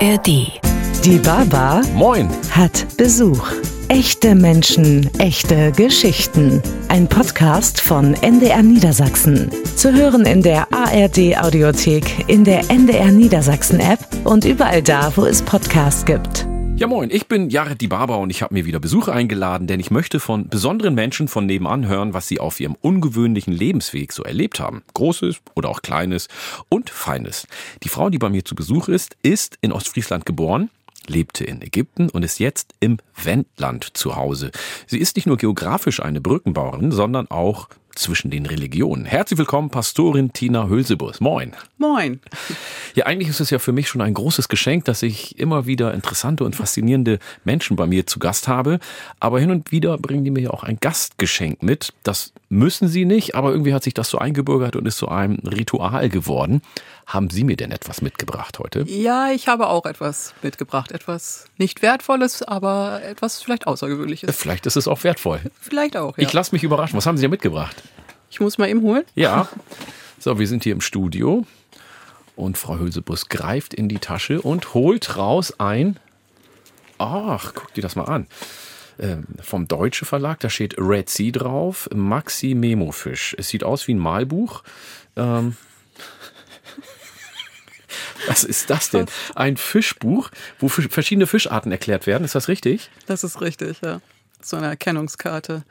ARD. Die Baba Moin. hat Besuch. Echte Menschen, echte Geschichten. Ein Podcast von NDR Niedersachsen. Zu hören in der ARD Audiothek, in der NDR Niedersachsen App und überall da, wo es Podcasts gibt. Ja moin, ich bin Jared die Barber und ich habe mir wieder Besucher eingeladen, denn ich möchte von besonderen Menschen von nebenan hören, was sie auf ihrem ungewöhnlichen Lebensweg so erlebt haben. Großes oder auch Kleines und Feines. Die Frau, die bei mir zu Besuch ist, ist in Ostfriesland geboren, lebte in Ägypten und ist jetzt im Wendland zu Hause. Sie ist nicht nur geografisch eine Brückenbauerin, sondern auch zwischen den Religionen. Herzlich willkommen, Pastorin Tina Hülsebus. Moin. Moin. Ja, eigentlich ist es ja für mich schon ein großes Geschenk, dass ich immer wieder interessante und faszinierende Menschen bei mir zu Gast habe. Aber hin und wieder bringen die mir ja auch ein Gastgeschenk mit. Das müssen sie nicht, aber irgendwie hat sich das so eingebürgert und ist so ein Ritual geworden. Haben Sie mir denn etwas mitgebracht heute? Ja, ich habe auch etwas mitgebracht. Etwas nicht Wertvolles, aber etwas vielleicht Außergewöhnliches. Vielleicht ist es auch wertvoll. Vielleicht auch, ja. Ich lasse mich überraschen. Was haben Sie denn mitgebracht? Ich muss mal eben holen. Ja. So, wir sind hier im Studio und Frau Hülsebus greift in die Tasche und holt raus ein. Ach, guck dir das mal an. Ähm, vom Deutsche Verlag, da steht Red Sea drauf, Maxi Memo Fisch. Es sieht aus wie ein Malbuch. Ähm, was ist das denn? Ein Fischbuch, wo verschiedene Fischarten erklärt werden. Ist das richtig? Das ist richtig, ja. So eine Erkennungskarte.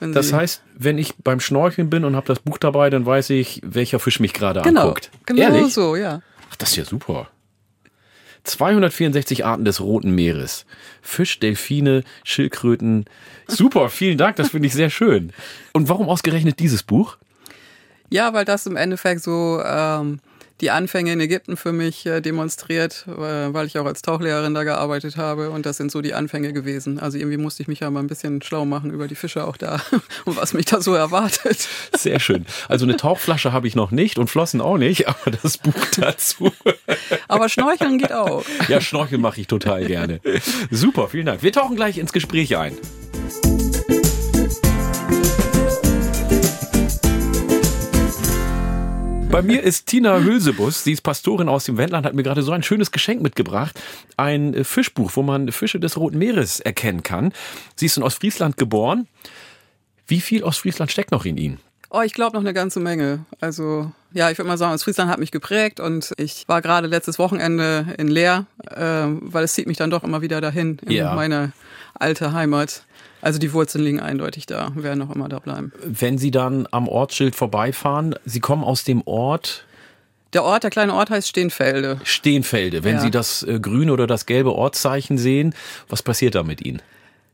Das heißt, wenn ich beim Schnorcheln bin und habe das Buch dabei, dann weiß ich, welcher Fisch mich gerade genau, anguckt. genau Ehrlich? so, ja. Ach, das ist ja super. 264 Arten des Roten Meeres. Fisch, Delfine, Schildkröten. Super, vielen Dank, das finde ich sehr schön. Und warum ausgerechnet dieses Buch? Ja, weil das im Endeffekt so ähm, die Anfänge in Ägypten für mich äh, demonstriert, äh, weil ich auch als Tauchlehrerin da gearbeitet habe und das sind so die Anfänge gewesen. Also irgendwie musste ich mich ja mal ein bisschen schlau machen über die Fische auch da und was mich da so erwartet. Sehr schön. Also eine Tauchflasche habe ich noch nicht und Flossen auch nicht, aber das Buch dazu. Aber Schnorcheln geht auch. Ja, Schnorcheln mache ich total gerne. Super, vielen Dank. Wir tauchen gleich ins Gespräch ein. Bei mir ist Tina Hülsebus, sie ist Pastorin aus dem Wendland, hat mir gerade so ein schönes Geschenk mitgebracht. Ein äh, Fischbuch, wo man Fische des Roten Meeres erkennen kann. Sie ist in Ostfriesland geboren. Wie viel Ostfriesland steckt noch in Ihnen? Oh, ich glaube noch eine ganze Menge. Also ja, ich würde mal sagen, das Friesland hat mich geprägt und ich war gerade letztes Wochenende in Leer, äh, weil es zieht mich dann doch immer wieder dahin in Ja. meine alte Heimat. Also die Wurzeln liegen eindeutig da, werden noch immer da bleiben. Wenn Sie dann am Ortsschild vorbeifahren, Sie kommen aus dem Ort Der Ort, der kleine Ort heißt Steenfelde. Steenfelde. Wenn Ja. Sie das äh, grüne oder das gelbe Ortszeichen sehen, was passiert da mit Ihnen?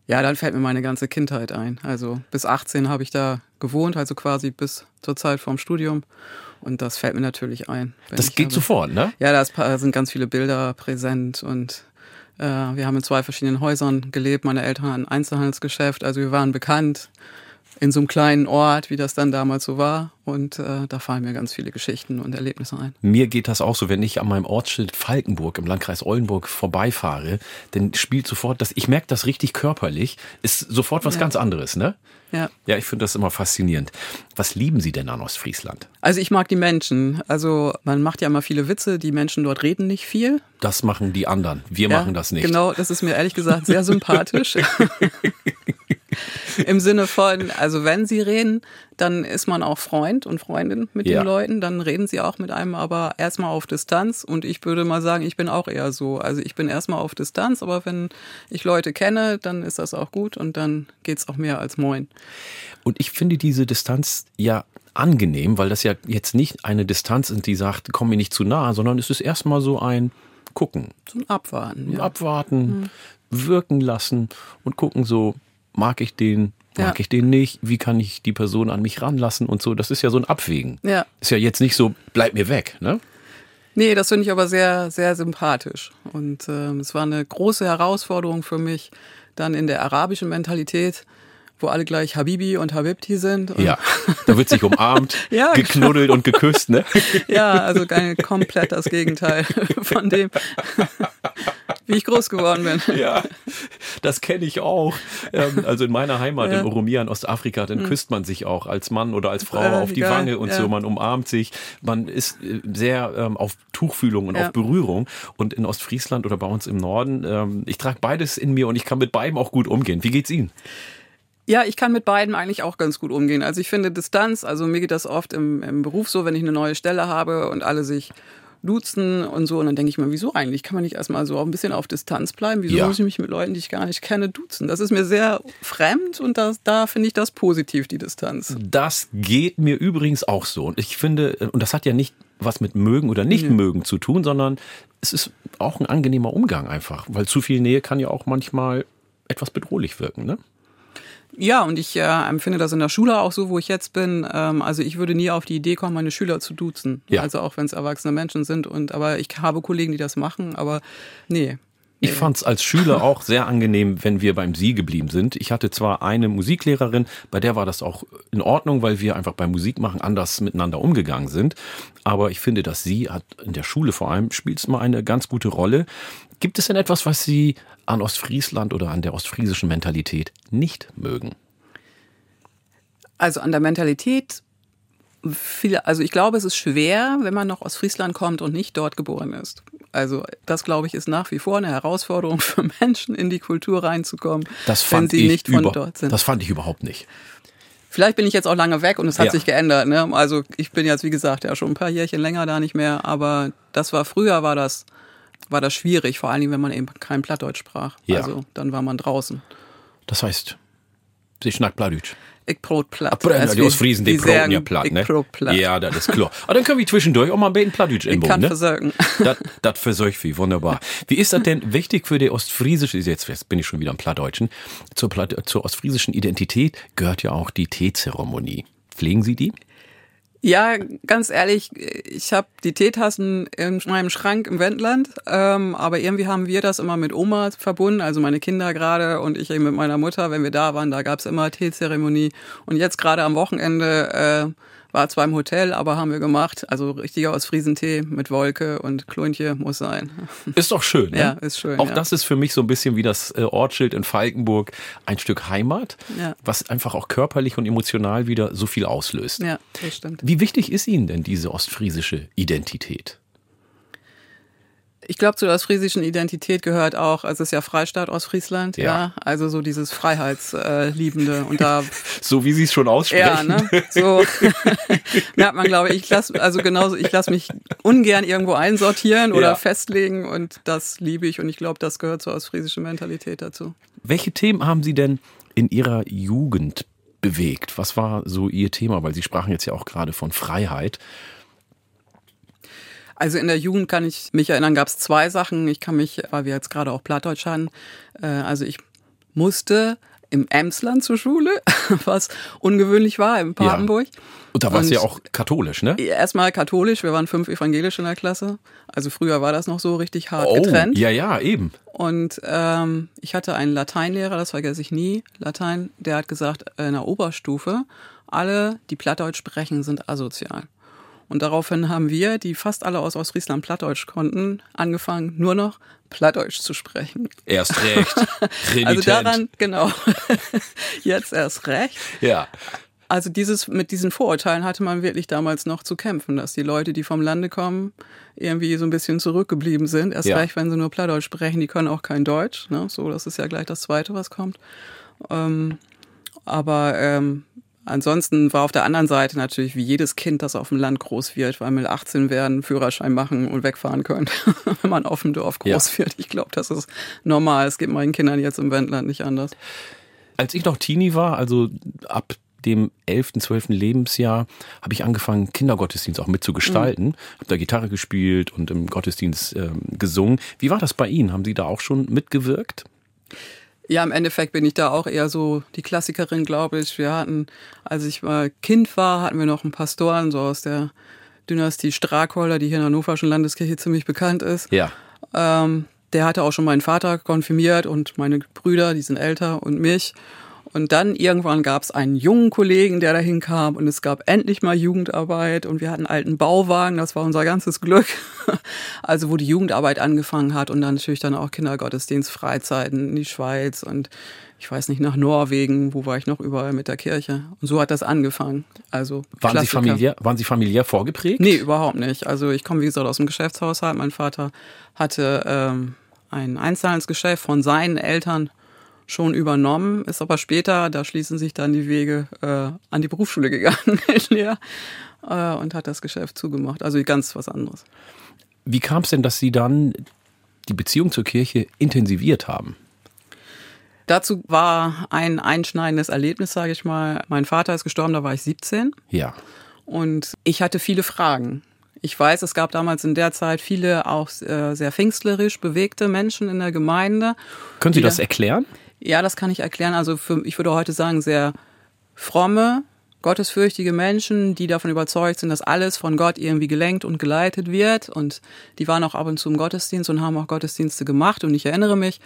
Ja, dann fällt mir meine ganze Kindheit ein. Also bis 18 habe ich da gewohnt, also quasi bis zur Zeit vorm Studium. Und das fällt mir natürlich ein. Das geht aber- sofort, ne? Ja, da sind ganz viele Bilder präsent und äh, wir haben in zwei verschiedenen Häusern gelebt. Meine Eltern hatten ein Einzelhandelsgeschäft, also wir waren bekannt in so einem kleinen Ort, wie das dann damals so war. Und äh, da fallen mir ganz viele Geschichten und Erlebnisse ein. Mir geht das auch so, wenn ich an meinem Ortsschild Falkenburg im Landkreis Oldenburg vorbeifahre, dann spielt sofort das, ich merke das richtig körperlich, ist sofort was Ja. ganz anderes, ne? Ja. Ja, ich finde das immer faszinierend. Was lieben Sie denn an Ostfriesland? Also ich mag die Menschen. Also man macht ja immer viele Witze, die Menschen dort reden nicht viel. Das machen die anderen. Wir Ja, machen das nicht. Genau, das ist mir ehrlich gesagt sehr sympathisch. Im Sinne von, also wenn sie reden, dann ist man auch Freund und Freundin mit Ja. den Leuten, dann reden sie auch mit einem, aber erstmal auf Distanz. Und ich würde mal sagen, ich bin auch eher so. Also ich bin erstmal auf Distanz, aber wenn ich Leute kenne, dann ist das auch gut und dann geht's auch mehr als Moin. Und ich finde diese Distanz ja angenehm, weil das ja jetzt nicht eine Distanz ist, die sagt, komm mir nicht zu nah, sondern es ist erstmal so ein Gucken, So ein Abwarten. Ja. abwarten, wirken lassen und gucken so, mag ich den, mag Ja. ich den nicht, wie kann ich die Person an mich ranlassen und so. Das ist ja so ein Abwägen. ja. Ist ja jetzt nicht so, bleib mir weg, ne? Nee, das finde ich aber sehr, sehr sympathisch. Und ähm, es war eine große Herausforderung für mich, dann in der arabischen Mentalität, wo alle gleich Habibi und Habibti sind. Und Ja, da wird sich umarmt, Ja, geknuddelt und geküsst, ne? Ja, also komplett das Gegenteil von dem, wie ich groß geworden bin. Ja, das kenne ich auch. Ähm, also in meiner Heimat ja. in Oromia in Ostafrika, dann mhm. küsst man sich auch als Mann oder als Frau äh, auf die geil. Wange und ja. so. Man umarmt sich. Man ist äh, sehr ähm, auf Tuchfühlung und ja. auf Berührung. Und in Ostfriesland oder bei uns im Norden, ähm, ich trage beides in mir und ich kann mit beidem auch gut umgehen. Wie geht's Ihnen? Ja, ich kann mit beiden eigentlich auch ganz gut umgehen. Also ich finde Distanz, also mir geht das oft im, im Beruf so, wenn ich eine neue Stelle habe und alle sich duzen und so. Und dann denke ich mir, wieso eigentlich? Kann man nicht erstmal so ein bisschen auf Distanz bleiben? Wieso ja. muss ich mich mit Leuten, die ich gar nicht kenne, duzen? Das ist mir sehr fremd und das, da finde ich das positiv, die Distanz. Das geht mir übrigens auch so. Und ich finde, und das hat ja nicht was mit mögen oder nicht mhm. mögen zu tun, sondern es ist auch ein angenehmer Umgang einfach. Weil zu viel Nähe kann ja auch manchmal etwas bedrohlich wirken, ne? Ja, und ich äh, empfinde das in der Schule auch so, wo ich jetzt bin. Ähm, also ich würde nie auf die Idee kommen, meine Schüler zu duzen. Ja. Also auch wenn es erwachsene Menschen sind. Und aber ich habe Kollegen, die das machen, aber nee. Ich fand es als Schüler auch sehr angenehm, wenn wir beim Sie geblieben sind. Ich hatte zwar eine Musiklehrerin, bei der war das auch in Ordnung, weil wir einfach beim Musikmachen anders miteinander umgegangen sind. Aber ich finde, dass Sie hat in der Schule vor allem spielt es mal eine ganz gute Rolle. Gibt es denn etwas, was Sie an Ostfriesland oder an der ostfriesischen Mentalität nicht mögen? Also an der Mentalität, viele, also ich glaube, es ist schwer, wenn man noch aus Friesland kommt und nicht dort geboren ist. Also das, glaube ich, ist nach wie vor eine Herausforderung für Menschen, in die Kultur reinzukommen, das fand wenn sie nicht von dort sind. Das fand ich überhaupt nicht. Vielleicht bin ich jetzt auch lange weg und es hat ja. sich geändert. Ne? Also ich bin jetzt, wie gesagt, ja schon ein paar Jährchen länger da nicht mehr, aber das war früher war das war das schwierig, vor allen Dingen, wenn man eben kein Plattdeutsch sprach. Ja. Also dann war man draußen. Das heißt, sie schnackt Plattdeutsch. Ich brot platt. Ach, also die Ostfriesen, die broten ja platt, ne? platt. Ja, das ist klar. Aber dann können wir zwischendurch auch mal ein bisschen Plattdeutsch inbauen, kann ne? versorgen. Das, das versorgt wie, wunderbar. Wie ist das denn wichtig für die ostfriesische, jetzt bin ich schon wieder am Plattdeutschen, zur, Platt, zur ostfriesischen Identität gehört ja auch die Teezeremonie. Pflegen Sie die? Ja, ganz ehrlich, ich habe die Teetassen in meinem Schrank im Wendland, ähm, aber irgendwie haben wir das immer mit Oma verbunden, also meine Kinder gerade und ich eben mit meiner Mutter, wenn wir da waren, da gab's immer Teezeremonie. Und jetzt gerade am Wochenende äh, war zwar im Hotel, aber haben wir gemacht. Also richtiger aus Friesentee mit Wolke und Klunche muss sein. Ist doch schön. Ne? Ja, ist schön. Auch ja. das ist für mich so ein bisschen wie das äh, Ortsschild in Falkenburg ein Stück Heimat, ja. was einfach auch körperlich und emotional wieder so viel auslöst. Ja, das stimmt. Wie wichtig ist Ihnen denn diese ostfriesische Identität? Ich glaube, zu der ostfriesischen Identität gehört auch, also es ist ja Freistaat Ostfriesland, ja. ja also so dieses Freiheitsliebende und da so wie Sie es schon aussprechen. Ja, ne? So merkt man, glaube ich, ich lasse also genauso, ich lasse mich ungern irgendwo einsortieren oder ja. festlegen und das liebe ich und ich glaube, das gehört zur ostfriesischen Mentalität dazu. Welche Themen haben Sie denn in Ihrer Jugend bewegt? Was war so Ihr Thema? Weil Sie sprachen jetzt ja auch gerade von Freiheit. Also in der Jugend kann ich mich erinnern, gab es zwei Sachen. Ich kann mich, weil wir jetzt gerade auch Plattdeutsch hatten, äh, also ich musste im Emsland zur Schule, was ungewöhnlich war, in Papenburg. Ja. Und da war es ja auch katholisch, ne? Erstmal katholisch, wir waren fünf evangelisch in der Klasse. Also früher war das noch so richtig hart oh, getrennt. Ja, ja, eben. Und ähm, ich hatte einen Lateinlehrer, das vergesse ich nie, Latein, der hat gesagt, in der Oberstufe, alle, die Plattdeutsch sprechen, sind asozial. Und daraufhin haben wir, die fast alle aus Ostfriesland Plattdeutsch konnten, angefangen, nur noch Plattdeutsch zu sprechen. Erst recht. also daran, genau. Jetzt erst recht. Ja. Also dieses, mit diesen Vorurteilen hatte man wirklich damals noch zu kämpfen, dass die Leute, die vom Lande kommen, irgendwie so ein bisschen zurückgeblieben sind. Erst ja. recht, wenn sie nur Plattdeutsch sprechen, die können auch kein Deutsch. Ne? So, das ist ja gleich das Zweite, was kommt. Ähm, aber ähm, Ansonsten war auf der anderen Seite natürlich wie jedes Kind, das auf dem Land groß wird, weil mit 18 werden, Führerschein machen und wegfahren können, wenn man auf dem Dorf groß ja. wird. Ich glaube, das ist normal. Es geht meinen Kindern jetzt im Wendland nicht anders. Als ich noch Teenie war, also ab dem 11., 12. Lebensjahr habe ich angefangen, Kindergottesdienst auch mitzugestalten. Mhm. Habe da Gitarre gespielt und im Gottesdienst ähm, gesungen. Wie war das bei Ihnen? Haben Sie da auch schon mitgewirkt? Ja, im Endeffekt bin ich da auch eher so die Klassikerin, glaube ich. Wir hatten, als ich mal Kind war, hatten wir noch einen Pastoren, so aus der Dynastie Strakolder, die hier in der Hannoverschen Landeskirche ziemlich bekannt ist. Ja. Ähm, der hatte auch schon meinen Vater konfirmiert und meine Brüder, die sind älter und mich. Und dann irgendwann gab es einen jungen Kollegen, der dahin kam und es gab endlich mal Jugendarbeit und wir hatten einen alten Bauwagen, das war unser ganzes Glück. Also wo die Jugendarbeit angefangen hat und dann natürlich dann auch Kindergottesdienst, Freizeiten in die Schweiz und ich weiß nicht, nach Norwegen, wo war ich noch überall mit der Kirche. Und so hat das angefangen. Also waren Sie, familiär, waren Sie familiär vorgeprägt? Nee, überhaupt nicht. Also ich komme, wie gesagt, aus dem Geschäftshaushalt. Mein Vater hatte ähm, ein Einzelhandelsgeschäft von seinen Eltern schon übernommen, ist aber später, da schließen sich dann die Wege, äh, an die Berufsschule gegangen ja, äh, und hat das Geschäft zugemacht. Also ganz was anderes. Wie kam es denn, dass Sie dann die Beziehung zur Kirche intensiviert haben? Dazu war ein einschneidendes Erlebnis, sage ich mal. Mein Vater ist gestorben, da war ich 17. Ja. Und ich hatte viele Fragen. Ich weiß, es gab damals in der Zeit viele auch äh, sehr pfingstlerisch bewegte Menschen in der Gemeinde. Können Sie das erklären? Ja, das kann ich erklären. Also für, ich würde heute sagen, sehr fromme, gottesfürchtige Menschen, die davon überzeugt sind, dass alles von Gott irgendwie gelenkt und geleitet wird. Und die waren auch ab und zu im Gottesdienst und haben auch Gottesdienste gemacht. Und ich erinnere mich,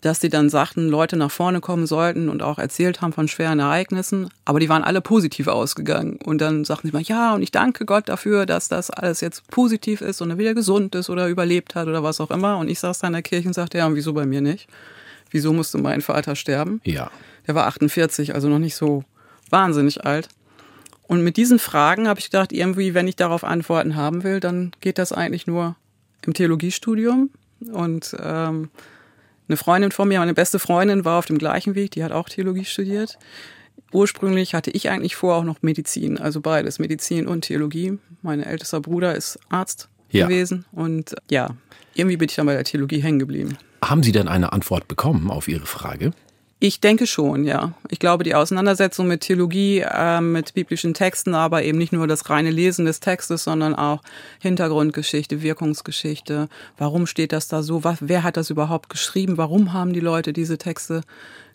dass die dann sagten, Leute nach vorne kommen sollten und auch erzählt haben von schweren Ereignissen, aber die waren alle positiv ausgegangen. Und dann sagten sie mal, ja, und ich danke Gott dafür, dass das alles jetzt positiv ist und er wieder gesund ist oder überlebt hat oder was auch immer. Und ich saß da in der Kirche und sagte, ja, und wieso bei mir nicht? Wieso musste mein Vater sterben? Ja. Der war 48, also noch nicht so wahnsinnig alt. Und mit diesen Fragen habe ich gedacht, irgendwie, wenn ich darauf Antworten haben will, dann geht das eigentlich nur im Theologiestudium. Und ähm, eine Freundin von mir, meine beste Freundin, war auf dem gleichen Weg, die hat auch Theologie studiert. Ursprünglich hatte ich eigentlich vor auch noch Medizin, also beides, Medizin und Theologie. Mein ältester Bruder ist Arzt ja. gewesen und ja, irgendwie bin ich dann bei der Theologie hängen geblieben. Haben Sie denn eine Antwort bekommen auf Ihre Frage? Ich denke schon, ja. Ich glaube, die Auseinandersetzung mit Theologie, äh, mit biblischen Texten, aber eben nicht nur das reine Lesen des Textes, sondern auch Hintergrundgeschichte, Wirkungsgeschichte. Warum steht das da so? Was, wer hat das überhaupt geschrieben? Warum haben die Leute diese Texte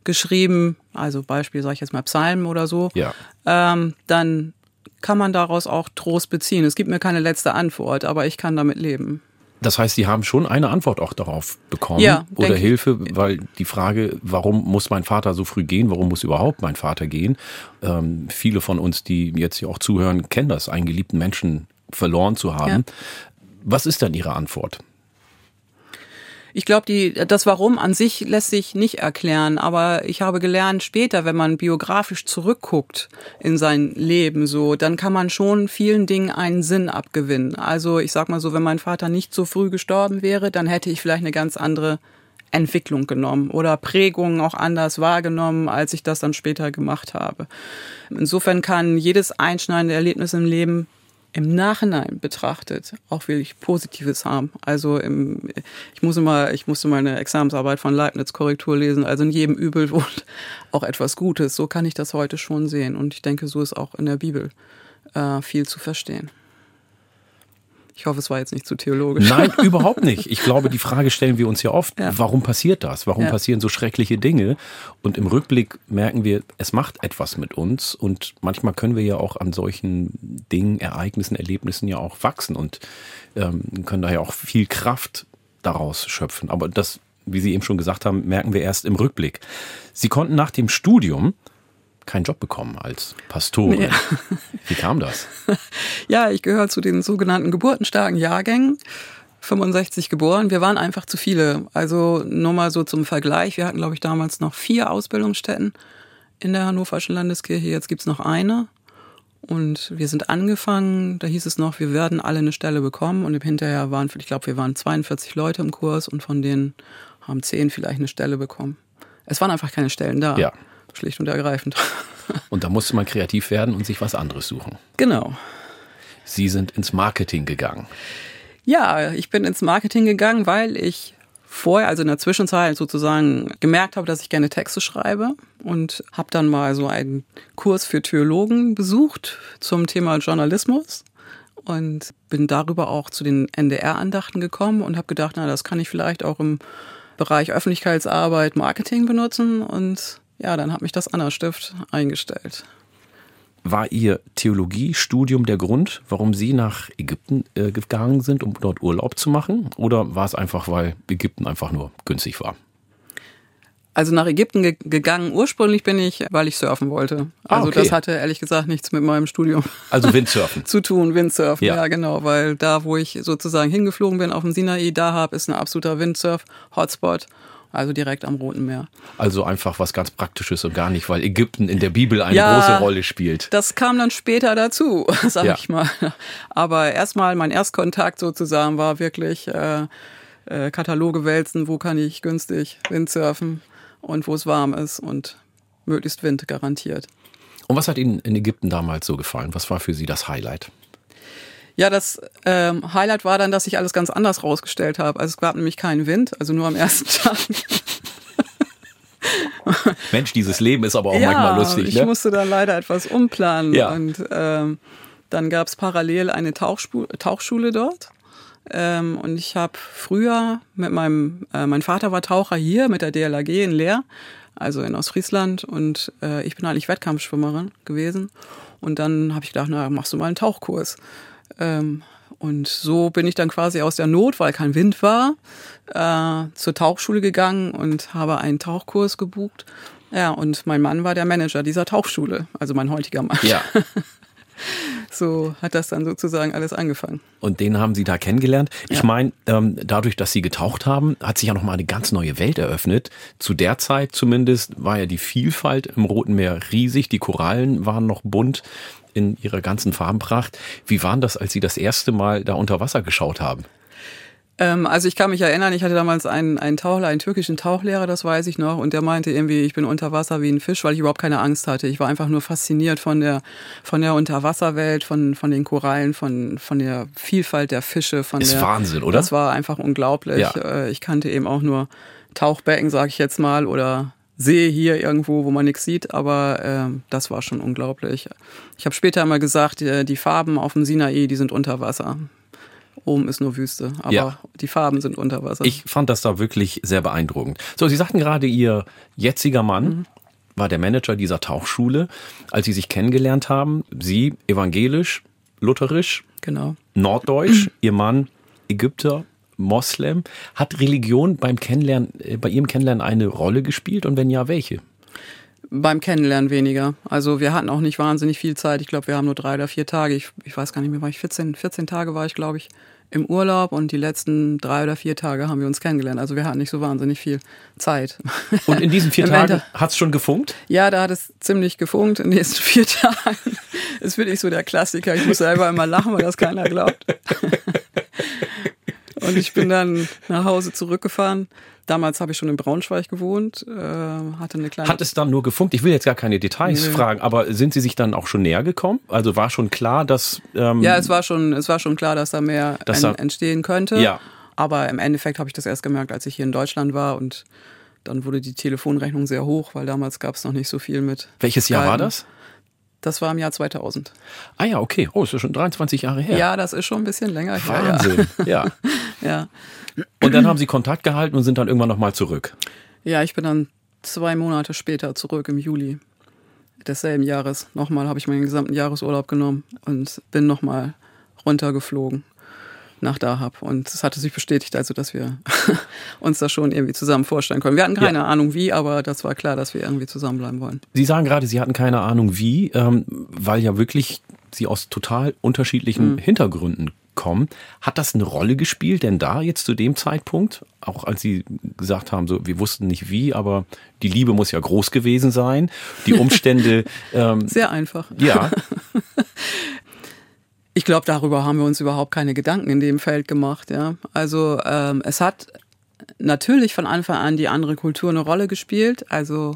geschrieben? Also Beispiel, sage ich jetzt mal Psalmen oder so. Ja. Ähm, dann kann man daraus auch Trost beziehen. Es gibt mir keine letzte Antwort, aber ich kann damit leben. Das heißt, Sie haben schon eine Antwort auch darauf bekommen ja, oder Hilfe, weil die Frage, warum muss mein Vater so früh gehen, warum muss überhaupt mein Vater gehen? Ähm, viele von uns, die jetzt hier auch zuhören, kennen das, einen geliebten Menschen verloren zu haben. Ja. Was ist dann Ihre Antwort? Ich glaube, die, das Warum an sich lässt sich nicht erklären, aber ich habe gelernt, später, wenn man biografisch zurückguckt in sein Leben, so, dann kann man schon vielen Dingen einen Sinn abgewinnen. Also ich sag mal so, wenn mein Vater nicht so früh gestorben wäre, dann hätte ich vielleicht eine ganz andere Entwicklung genommen oder Prägungen auch anders wahrgenommen, als ich das dann später gemacht habe. Insofern kann jedes einschneidende Erlebnis im Leben im Nachhinein betrachtet auch wirklich Positives haben. Also im, ich muss immer, ich musste meine Examensarbeit von Leibniz Korrektur lesen. Also in jedem Übel wohnt auch etwas Gutes. So kann ich das heute schon sehen. Und ich denke, so ist auch in der Bibel äh, viel zu verstehen. Ich hoffe, es war jetzt nicht zu theologisch. Nein, überhaupt nicht. Ich glaube, die Frage stellen wir uns ja oft, ja. warum passiert das? Warum ja. passieren so schreckliche Dinge? Und im Rückblick merken wir, es macht etwas mit uns und manchmal können wir ja auch an solchen Dingen, Ereignissen, Erlebnissen ja auch wachsen und ähm, können daher auch viel Kraft daraus schöpfen. Aber das, wie Sie eben schon gesagt haben, merken wir erst im Rückblick. Sie konnten nach dem Studium keinen Job bekommen als Pastorin. Ja. Wie kam das? Ja, ich gehöre zu den sogenannten geburtenstarken Jahrgängen. 65 geboren. Wir waren einfach zu viele. Also nur mal so zum Vergleich. Wir hatten, glaube ich, damals noch vier Ausbildungsstätten in der Hannoverschen Landeskirche. Jetzt gibt's noch eine. Und wir sind angefangen, da hieß es noch, wir werden alle eine Stelle bekommen. Und hinterher waren, ich glaube, wir waren 42 Leute im Kurs und von denen haben zehn vielleicht eine Stelle bekommen. Es waren einfach keine Stellen da. Ja. Schlicht und ergreifend. Und da musste man kreativ werden und sich was anderes suchen. Genau. Sie sind ins Marketing gegangen. Ja, ich bin ins Marketing gegangen, weil ich vorher, also in der Zwischenzeit sozusagen gemerkt habe, dass ich gerne Texte schreibe und habe dann mal so einen Kurs für Theologen besucht zum Thema Journalismus und bin darüber auch zu den NDR-Andachten gekommen und habe gedacht, na, das kann ich vielleicht auch im Bereich Öffentlichkeitsarbeit, Marketing benutzen und ja, dann hat mich das Anna-Stift eingestellt. War Ihr Theologiestudium der Grund, warum Sie nach Ägypten äh, gegangen sind, um dort Urlaub zu machen? Oder war es einfach, weil Ägypten einfach nur günstig war? Also nach Ägypten ge gegangen. Ursprünglich bin ich, weil ich surfen wollte. Ah, Also okay. das hatte ehrlich gesagt nichts mit meinem Studium Also Windsurfen. zu tun, Windsurfen. Ja. Ja. genau, weil da, wo ich sozusagen hingeflogen bin auf dem Sinai, da hab ist ein absoluter Windsurf-Hotspot. Also direkt am Roten Meer. Also einfach was ganz Praktisches und gar nicht, weil Ägypten in der Bibel eine Ja. große Rolle spielt. Das kam dann später dazu, sag Ja. ich mal. Aber erstmal mein Erstkontakt sozusagen war wirklich äh, äh, Kataloge wälzen, wo kann ich günstig Windsurfen und wo es warm ist und möglichst Wind garantiert. Und was hat Ihnen in Ägypten damals so gefallen? Was war für Sie das Highlight? Ja, das ähm, Highlight war dann, dass ich alles ganz anders rausgestellt habe. Also es gab nämlich keinen Wind, also nur am ersten Tag. Mensch, dieses Leben ist aber auch manchmal lustig. ich Ne? musste dann leider etwas umplanen. Ja. Und ähm, dann gab es parallel eine Tauchspu- Tauchschule dort. Ähm, und ich habe früher mit meinem, äh, mein Vater war Taucher hier mit der DLAG in Leer, also in Ostfriesland. Und äh, ich bin eigentlich Wettkampfschwimmerin gewesen. Und dann habe ich gedacht, na, machst du mal einen Tauchkurs. Ähm, und so bin ich dann quasi aus der Not, weil kein Wind war, äh, zur Tauchschule gegangen und habe einen Tauchkurs gebucht. Ja, und mein Mann war der Manager dieser Tauchschule, also mein heutiger Mann. Ja. So hat das dann sozusagen alles angefangen. Und den haben Sie da kennengelernt. Ich Ja. meine, ähm, dadurch, dass Sie getaucht haben, hat sich ja nochmal eine ganz neue Welt eröffnet. Zu der Zeit zumindest war ja die Vielfalt im Roten Meer riesig. Die Korallen waren noch bunt in ihrer ganzen Farbenpracht. Wie waren das, als Sie das erste Mal da unter Wasser geschaut haben? Ähm, also ich kann mich erinnern, ich hatte damals einen, einen Tauchlehrer, einen türkischen Tauchlehrer, das weiß ich noch, und der meinte irgendwie, ich bin unter Wasser wie ein Fisch, weil ich überhaupt keine Angst hatte. Ich war einfach nur fasziniert von der, von der Unterwasserwelt, von, von den Korallen, von, von der Vielfalt der Fische, von Ist der, Wahnsinn, oder? Das war einfach unglaublich. Ja. Äh, Ich kannte eben auch nur Tauchbecken, sage ich jetzt mal, oder See hier irgendwo, wo man nichts sieht, aber ähm, das war schon unglaublich. Ich habe später mal gesagt, die, die Farben auf dem Sinai, die sind unter Wasser. Oben ist nur Wüste, aber Ja. die Farben sind unter Wasser. Ich fand das da wirklich sehr beeindruckend. So, Sie sagten gerade, Ihr jetziger Mann war der Manager dieser Tauchschule. Als Sie sich kennengelernt haben, Sie evangelisch, lutherisch, genau. norddeutsch, Ihr Mann Ägypter, Moslem. Hat Religion beim Kennenlernen, äh, bei Ihrem Kennenlernen eine Rolle gespielt und wenn ja, welche? Beim Kennenlernen weniger. Also wir hatten auch nicht wahnsinnig viel Zeit. Ich glaube, wir haben nur drei oder vier Tage. Ich, ich weiß gar nicht mehr, war ich 14, 14 Tage war ich, glaube ich, im Urlaub und die letzten drei oder vier Tage haben wir uns kennengelernt. Also wir hatten nicht so wahnsinnig viel Zeit. Und in diesen vier Tagen Ende- hat's schon gefunkt? Ja, da hat es ziemlich gefunkt in den nächsten vier Tagen. Ist wirklich so der Klassiker. Ich muss selber immer lachen, weil das keiner glaubt. Und ich bin dann nach Hause zurückgefahren. Damals habe ich schon in Braunschweig gewohnt, äh, hatte eine kleine Hat es dann nur gefunkt? Ich will jetzt gar keine Details Nee. fragen, aber sind Sie sich dann auch schon näher gekommen? Also war schon klar, dass ähm, Ja, es war schon, es war schon klar, dass da mehr Dass en- entstehen könnte. Ja. Aber im Endeffekt habe ich das erst gemerkt, als ich hier in Deutschland war und dann wurde die Telefonrechnung sehr hoch, weil damals gab es noch nicht so viel mit. welches Jahr war Skypen. das? Das war im Jahr 2000. Ah ja, okay. Oh, ist ja schon 23 Jahre her. Ja, das ist schon ein bisschen länger her. Wahnsinn. Ja. Ja. ja. Und dann haben Sie Kontakt gehalten und sind dann irgendwann nochmal zurück. Ja, ich bin dann zwei Monate später zurück im Juli desselben Jahres. Nochmal habe ich meinen gesamten Jahresurlaub genommen und bin nochmal runtergeflogen nach Dahab. Und es hatte sich bestätigt, also dass wir uns das schon irgendwie zusammen vorstellen können. Wir hatten keine Ahnung wie, aber das war klar, dass wir irgendwie zusammenbleiben wollen. Sie sagen gerade, Sie hatten keine Ahnung wie, ähm, weil ja wirklich Sie aus total unterschiedlichen Hintergründen kommen. Hat das eine Rolle gespielt denn da jetzt zu dem Zeitpunkt? Auch als Sie gesagt haben, so wir wussten nicht wie, aber die Liebe muss ja groß gewesen sein. Die Umstände, ähm, Sehr einfach. ja, Ich glaube, darüber haben wir uns überhaupt keine Gedanken in dem Feld gemacht. Ja, also ähm, es hat natürlich von Anfang an die andere Kultur eine Rolle gespielt. Also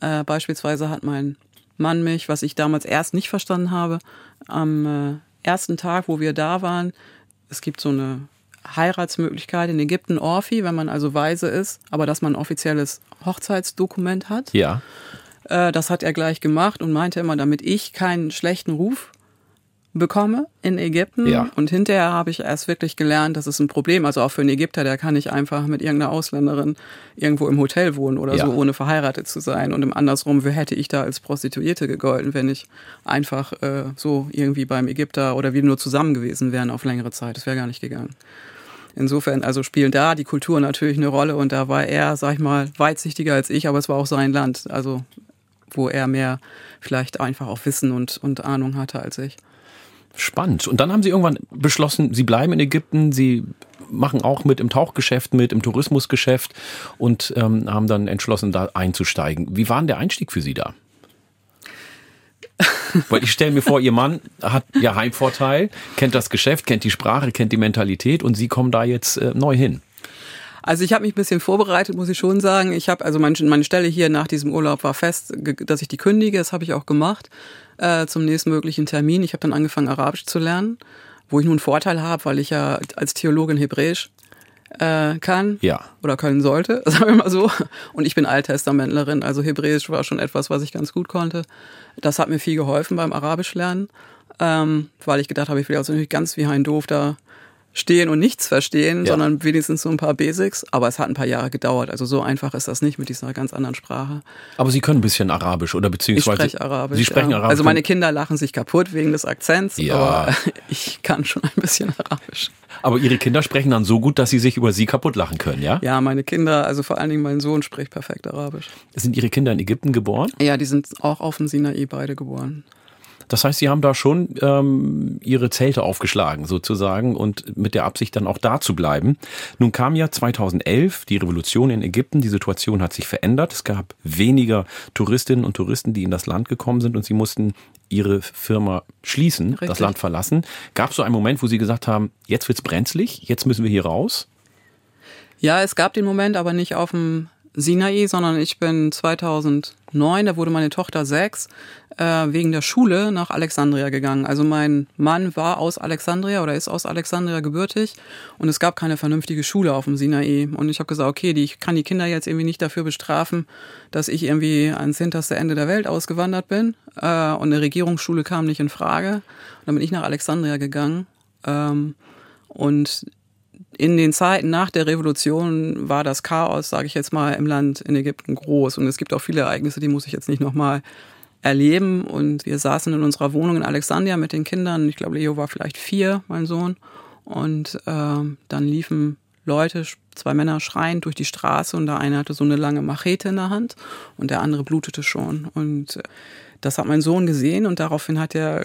äh, beispielsweise hat mein Mann mich, was ich damals erst nicht verstanden habe, am äh, ersten Tag, wo wir da waren, es gibt so eine Heiratsmöglichkeit in Ägypten, Orfi, wenn man also Weise ist, aber dass man ein offizielles Hochzeitsdokument hat. ja. Äh, das hat er gleich gemacht und meinte immer, damit ich keinen schlechten Ruf bekomme in Ägypten. Ja. Und hinterher habe ich erst wirklich gelernt, das ist ein Problem. Also auch für einen Ägypter, der kann nicht einfach mit irgendeiner Ausländerin irgendwo im Hotel wohnen oder Ja. so, ohne verheiratet zu sein. Und im andersrum, wie hätte ich da als Prostituierte gegolten, wenn ich einfach äh, so irgendwie beim Ägypter oder wir nur zusammen gewesen wären auf längere Zeit. Das wäre gar nicht gegangen. insofern, also spielen da die Kultur natürlich eine Rolle und da war er, sag ich mal, weitsichtiger als ich, aber es war auch sein Land, also wo er mehr vielleicht einfach auch Wissen und, und Ahnung hatte als ich. Spannend. Und dann haben Sie irgendwann beschlossen, Sie bleiben in Ägypten, Sie machen auch mit im Tauchgeschäft mit, im Tourismusgeschäft und ähm, haben dann entschlossen, da einzusteigen. Wie war denn der Einstieg für Sie da? Weil ich stelle mir vor, Ihr Mann hat ja Heimvorteil, kennt das Geschäft, kennt die Sprache, kennt die Mentalität und Sie kommen da jetzt äh, neu hin. Also ich habe mich ein bisschen vorbereitet, muss ich schon sagen. Ich habe also meine, meine Stelle hier nach diesem Urlaub war fest, dass ich die kündige. Das habe ich auch gemacht äh, zum nächsten möglichen Termin. Ich habe dann angefangen Arabisch zu lernen, wo ich nun einen Vorteil habe, weil ich ja als Theologin Hebräisch äh, kann ja. oder können sollte, sagen wir mal so. Und ich bin Alttestamentlerin, also Hebräisch war schon etwas, was ich ganz gut konnte. Das hat mir viel geholfen beim Arabisch lernen, ähm, weil ich gedacht habe, ich will also nicht ganz wie ein Doof da stehen und nichts verstehen, ja. sondern wenigstens so ein paar Basics. Aber es hat ein paar Jahre gedauert. Also so einfach ist das nicht mit dieser ganz anderen Sprache. Aber Sie können ein bisschen Arabisch oder beziehungsweise. Ich spreche Arabisch. Sie sprechen ja. Arabisch. Also meine Kinder lachen sich kaputt wegen des Akzents, Ja. aber ich kann schon ein bisschen Arabisch. Aber Ihre Kinder sprechen dann so gut, dass Sie sich über Sie kaputt lachen können, ja? Ja, meine Kinder, also vor allen Dingen mein Sohn spricht perfekt Arabisch. Sind Ihre Kinder in Ägypten geboren? Ja, die sind auch auf dem Sinai beide geboren. Das heißt, Sie haben da schon ähm, Ihre Zelte aufgeschlagen sozusagen und mit der Absicht dann auch da zu bleiben. Nun kam ja 2011 die Revolution in Ägypten. Die Situation hat sich verändert. Es gab weniger Touristinnen und Touristen, die in das Land gekommen sind und Sie mussten Ihre Firma schließen, Richtig. das Land verlassen. Gab es so einen Moment, wo Sie gesagt haben, jetzt wird's brenzlig, jetzt müssen wir hier raus? Ja, es gab den Moment, aber nicht auf dem Sinai, sondern ich bin 2009, da wurde meine Tochter sechs, äh, wegen der Schule nach Alexandria gegangen. Also mein Mann war aus Alexandria oder ist aus Alexandria gebürtig und es gab keine vernünftige Schule auf dem Sinai. Und ich habe gesagt, okay, die, ich kann die Kinder jetzt irgendwie nicht dafür bestrafen, dass ich irgendwie ans hinterste Ende der Welt ausgewandert bin äh, und eine Regierungsschule kam nicht in Frage. Und dann bin ich nach Alexandria gegangen ähm, und in den Zeiten nach der Revolution war das Chaos, sage ich jetzt mal, im Land in Ägypten groß. Und es gibt auch viele Ereignisse, die muss ich jetzt nicht nochmal erleben. Und wir saßen in unserer Wohnung in Alexandria mit den Kindern. Ich glaube, Leo war vielleicht vier, mein Sohn. Und äh, dann liefen Leute, zwei Männer schreiend durch die Straße und der eine hatte so eine lange Machete in der Hand und der andere blutete schon. Und äh, das hat mein Sohn gesehen und daraufhin hat er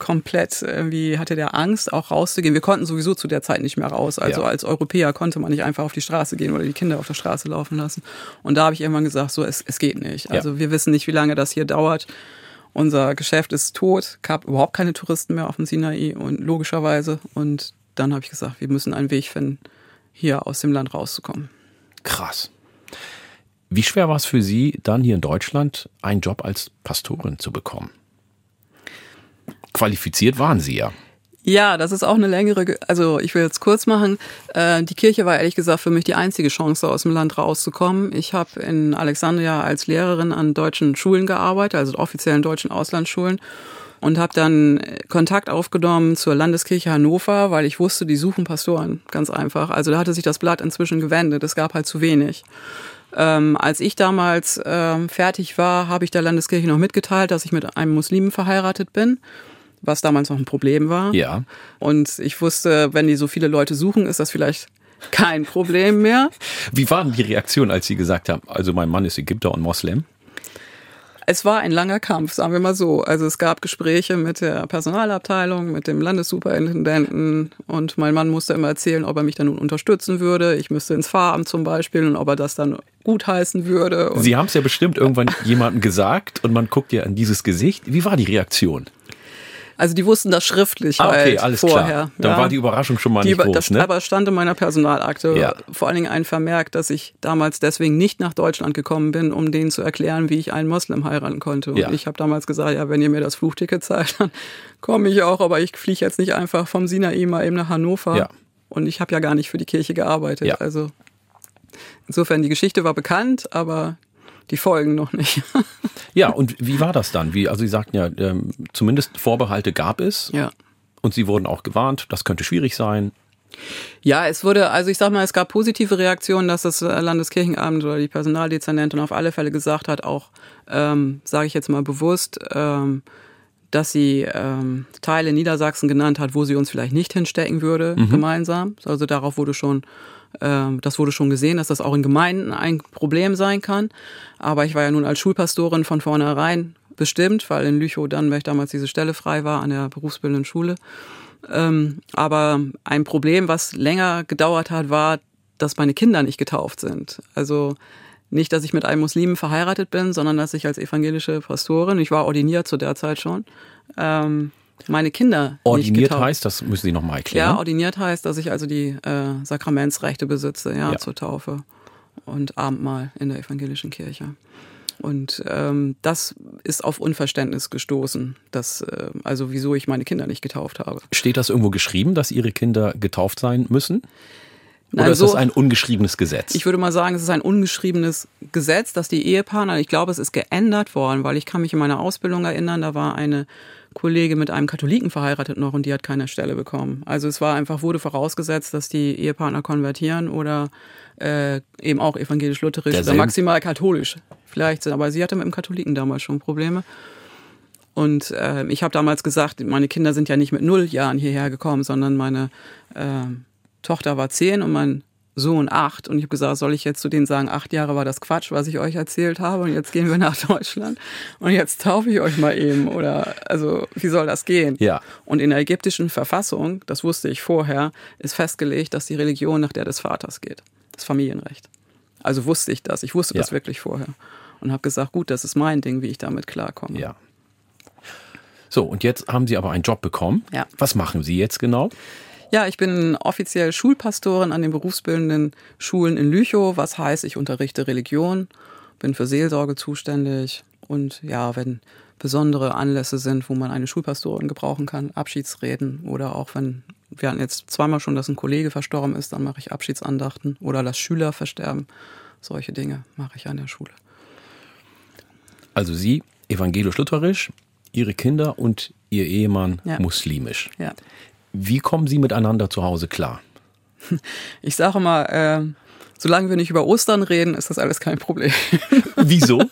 komplett irgendwie hatte der Angst, auch rauszugehen. Wir konnten sowieso zu der Zeit nicht mehr raus. Also Ja. als Europäer konnte man nicht einfach auf die Straße gehen oder die Kinder auf der Straße laufen lassen. Und da habe ich irgendwann gesagt, so, es, es geht nicht. Also wir wissen nicht, wie lange das hier dauert. Unser Geschäft ist tot, gab überhaupt keine Touristen mehr auf dem Sinai und logischerweise. Und dann habe ich gesagt, wir müssen einen Weg finden, hier aus dem Land rauszukommen. Krass. Wie schwer war es für Sie, dann hier in Deutschland einen Job als Pastorin zu bekommen? Qualifiziert waren Sie ja. Ja, das ist auch eine längere, Ge- also ich will jetzt kurz machen. Äh, die Kirche war ehrlich gesagt für mich die einzige Chance, aus dem Land rauszukommen. Ich habe in Alexandria als Lehrerin an deutschen Schulen gearbeitet, also offiziellen deutschen Auslandsschulen. Und habe dann Kontakt aufgenommen zur Landeskirche Hannover, weil ich wusste, die suchen Pastoren, ganz einfach. Also da hatte sich das Blatt inzwischen gewendet, es gab halt zu wenig. Ähm, als ich damals ähm, fertig war, habe ich der Landeskirche noch mitgeteilt, dass ich mit einem Muslimen verheiratet bin, was damals noch ein Problem war. Ja. Und ich wusste, wenn die so viele Leute suchen, ist das vielleicht kein Problem mehr. Wie war denn die Reaktion, als Sie gesagt haben, also mein Mann ist Ägypter und Moslem? Es war ein langer Kampf, sagen wir mal so. Also es gab Gespräche mit der Personalabteilung, mit dem Landessuperintendenten und mein Mann musste immer erzählen, ob er mich dann nun unterstützen würde. Ich müsste ins Pfarramt zum Beispiel und ob er das dann gutheißen würde. Sie haben es ja bestimmt irgendwann jemandem gesagt und man guckt ja an dieses Gesicht. Wie war die Reaktion? Also die wussten das schriftlich Ah, okay, halt alles vorher. klar. Dann ja. war die Überraschung schon mal Die, nicht groß, das, ne? Aber stand in meiner Personalakte Ja. vor allen Dingen ein Vermerk, dass ich damals deswegen nicht nach Deutschland gekommen bin, um denen zu erklären, wie ich einen Moslem heiraten konnte. Und Ja. ich habe damals gesagt, ja, wenn ihr mir das Flugticket zahlt, dann komme ich auch, aber ich fliege jetzt nicht einfach vom Sinai mal eben nach Hannover. Ja. Und ich habe ja gar nicht für die Kirche gearbeitet. Ja. Also insofern, die Geschichte war bekannt, aber die Folgen noch nicht. Ja, und wie war das dann? Wie, also Sie sagten ja, ähm, zumindest Vorbehalte gab es ja. und Sie wurden auch gewarnt, das könnte schwierig sein. Ja, es wurde, also ich sag mal, es gab positive Reaktionen, dass das äh, Landeskirchenamt oder die Personaldezernentin auf alle Fälle gesagt hat, auch, ähm, sage ich jetzt mal bewusst, ähm, dass sie ähm, Teile Niedersachsen genannt hat, wo sie uns vielleicht nicht hinstecken würde, mhm. gemeinsam. Also darauf wurde schon, das wurde schon gesehen, dass das auch in Gemeinden ein Problem sein kann. Aber ich war ja nun als Schulpastorin von vornherein bestimmt, weil in Lüchow-Dannenberg damals diese Stelle frei war an der berufsbildenden Schule. Ähm, aber ein Problem, was länger gedauert hat, war, dass meine Kinder nicht getauft sind. Also nicht, dass ich mit einem Muslimen verheiratet bin, sondern dass ich als evangelische Pastorin, ich war ordiniert zu der Zeit schon, ähm, meine Kinder. Ordiniert heißt, das müssen Sie nochmal erklären. Ja, ordiniert heißt, dass ich also die äh, Sakramentsrechte besitze, ja, ja, zur Taufe und Abendmahl in der evangelischen Kirche. Und ähm, das ist auf Unverständnis gestoßen, dass, äh, also wieso ich meine Kinder nicht getauft habe. Steht das irgendwo geschrieben, dass Ihre Kinder getauft sein müssen? Nein, Oder ist so, das ein ungeschriebenes Gesetz? Ich würde mal sagen, es ist ein ungeschriebenes Gesetz, dass die Ehepartner, ich glaube, es ist geändert worden, weil ich kann mich in meiner Ausbildung erinnern, da war eine Kollege mit einem Katholiken verheiratet noch und die hat keine Stelle bekommen. Also es war einfach, wurde vorausgesetzt, dass die Ehepartner konvertieren oder äh, eben auch evangelisch-lutherisch oder maximal katholisch vielleicht sind. Aber sie hatte mit dem Katholiken damals schon Probleme. Und äh, ich habe damals gesagt, meine Kinder sind ja nicht mit null Jahren hierher gekommen, sondern meine äh, Tochter war zehn und mein Sohn acht. Und ich habe gesagt, soll ich jetzt zu denen sagen, acht Jahre war das Quatsch, was ich euch erzählt habe und jetzt gehen wir nach Deutschland und jetzt taufe ich euch mal eben oder also wie soll das gehen? Ja. Und in der ägyptischen Verfassung, das wusste ich vorher, ist festgelegt, dass die Religion nach der des Vaters geht, das Familienrecht. Also wusste ich das, ich wusste ja. das wirklich vorher und habe gesagt, gut, das ist mein Ding, wie ich damit klarkomme. Ja. So, und jetzt haben Sie aber einen Job bekommen. Ja. Was machen Sie jetzt genau? Ja, ich bin offiziell Schulpastorin an den berufsbildenden Schulen in Lüchow, was heißt, ich unterrichte Religion, bin für Seelsorge zuständig und ja, wenn besondere Anlässe sind, wo man eine Schulpastorin gebrauchen kann, Abschiedsreden oder auch wenn wir hatten jetzt zweimal schon, dass ein Kollege verstorben ist, dann mache ich Abschiedsandachten oder dass Schüler versterben. Solche Dinge mache ich an der Schule. Also Sie evangelisch-lutherisch, Ihre Kinder und Ihr Ehemann ja. muslimisch. Ja. Wie kommen Sie miteinander zu Hause klar? Ich sage mal, äh, solange wir nicht über Ostern reden, ist das alles kein Problem. Wieso?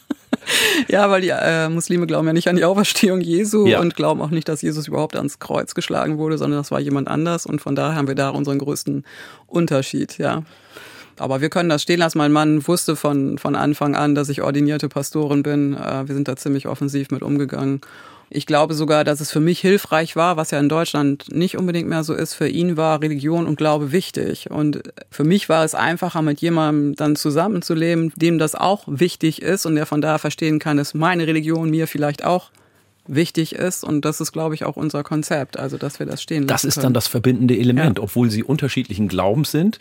ja, weil die äh, Muslime glauben ja nicht an die Auferstehung Jesu ja. und glauben auch nicht, dass Jesus überhaupt ans Kreuz geschlagen wurde, sondern das war jemand anders und von daher haben wir da unseren größten Unterschied, ja. Aber wir können das stehen lassen. Mein Mann wusste von, von Anfang an, dass ich ordinierte Pastorin bin. Äh, wir sind da ziemlich offensiv mit umgegangen. Ich glaube sogar, dass es für mich hilfreich war, was ja in Deutschland nicht unbedingt mehr so ist. Für ihn war Religion und Glaube wichtig. Und für mich war es einfacher, mit jemandem dann zusammenzuleben, dem das auch wichtig ist und der von daher verstehen kann, dass meine Religion mir vielleicht auch wichtig ist. Und das ist, glaube ich, auch unser Konzept, also dass wir das stehen lassen. Das ist können. dann das verbindende Element, ja. obwohl sie unterschiedlichen Glaubens sind.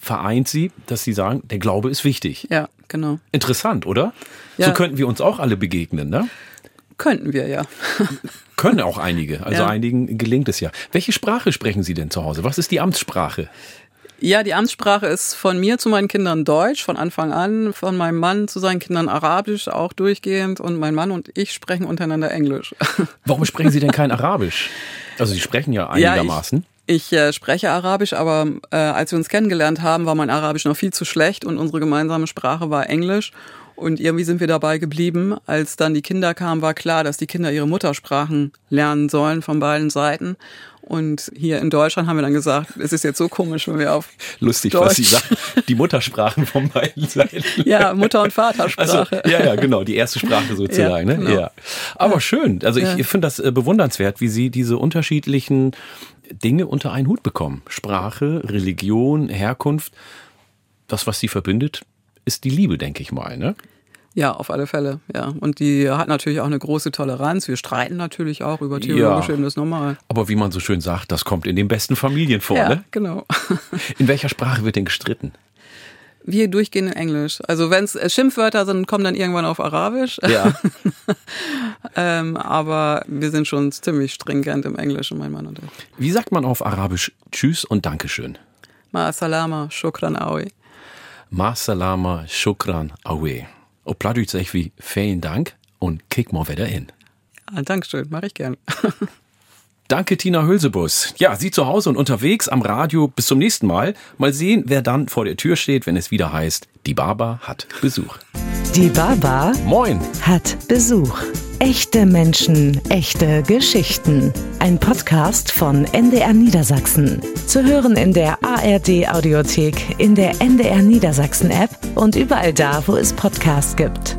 Vereint sie, dass sie sagen, der Glaube ist wichtig. Ja, genau. Interessant, oder? Ja. So könnten wir uns auch alle begegnen, ne? Könnten wir ja. Können auch einige. Also ja. einigen gelingt es ja. Welche Sprache sprechen Sie denn zu Hause? Was ist die Amtssprache? Ja, die Amtssprache ist von mir zu meinen Kindern Deutsch, von Anfang an, von meinem Mann zu seinen Kindern Arabisch, auch durchgehend. Und mein Mann und ich sprechen untereinander Englisch. Warum sprechen Sie denn kein Arabisch? Also Sie sprechen ja einigermaßen. Ja, ich, ich äh, spreche Arabisch, aber äh, als wir uns kennengelernt haben, war mein Arabisch noch viel zu schlecht und unsere gemeinsame Sprache war Englisch. Und irgendwie sind wir dabei geblieben. Als dann die Kinder kamen, war klar, dass die Kinder ihre Muttersprachen lernen sollen von beiden Seiten. Und hier in Deutschland haben wir dann gesagt, es ist jetzt so komisch, wenn wir auf Lustig, Deutsch was Sie sagen. Die Muttersprachen von beiden Seiten. Ja, Mutter- und Vatersprache. Also, ja, ja, genau, die erste Sprache sozusagen. Ja, ne? genau. ja. Aber schön. Also ich, ich finde das äh, bewundernswert, wie Sie diese unterschiedlichen Dinge unter einen Hut bekommen. Sprache, Religion, Herkunft. Das, was sie verbindet, ist die Liebe, denke ich mal. Ne? Ja, auf alle Fälle, ja. Und die hat natürlich auch eine große Toleranz. Wir streiten natürlich auch über theologische ja, das normal. Aber wie man so schön sagt, das kommt in den besten Familien vor, ja, ne? genau. In welcher Sprache wird denn gestritten? Wir durchgehen in Englisch. Also wenn es äh, Schimpfwörter sind, kommen dann irgendwann auf Arabisch. Ja. ähm, aber wir sind schon ziemlich stringent im Englischen, mein Mann und ich. Wie sagt man auf Arabisch Tschüss und Dankeschön? Ma salama, shukran awi. Ma salama, shukran awi. Und plattdeutsch sage wie vielen Dank und kick mal wieder in. Ah, Dankeschön, mache ich gern. Danke, Tina Hülsebus. Ja, Sie zu Hause und unterwegs am Radio. Bis zum nächsten Mal. Mal sehen, wer dann vor der Tür steht, wenn es wieder heißt, die Barber hat Besuch. Die Barber Moin. hat Besuch. Echte Menschen, echte Geschichten. Ein Podcast von NDR Niedersachsen. Zu hören in der ARD Audiothek, in der NDR Niedersachsen App und überall da, wo es Podcasts gibt.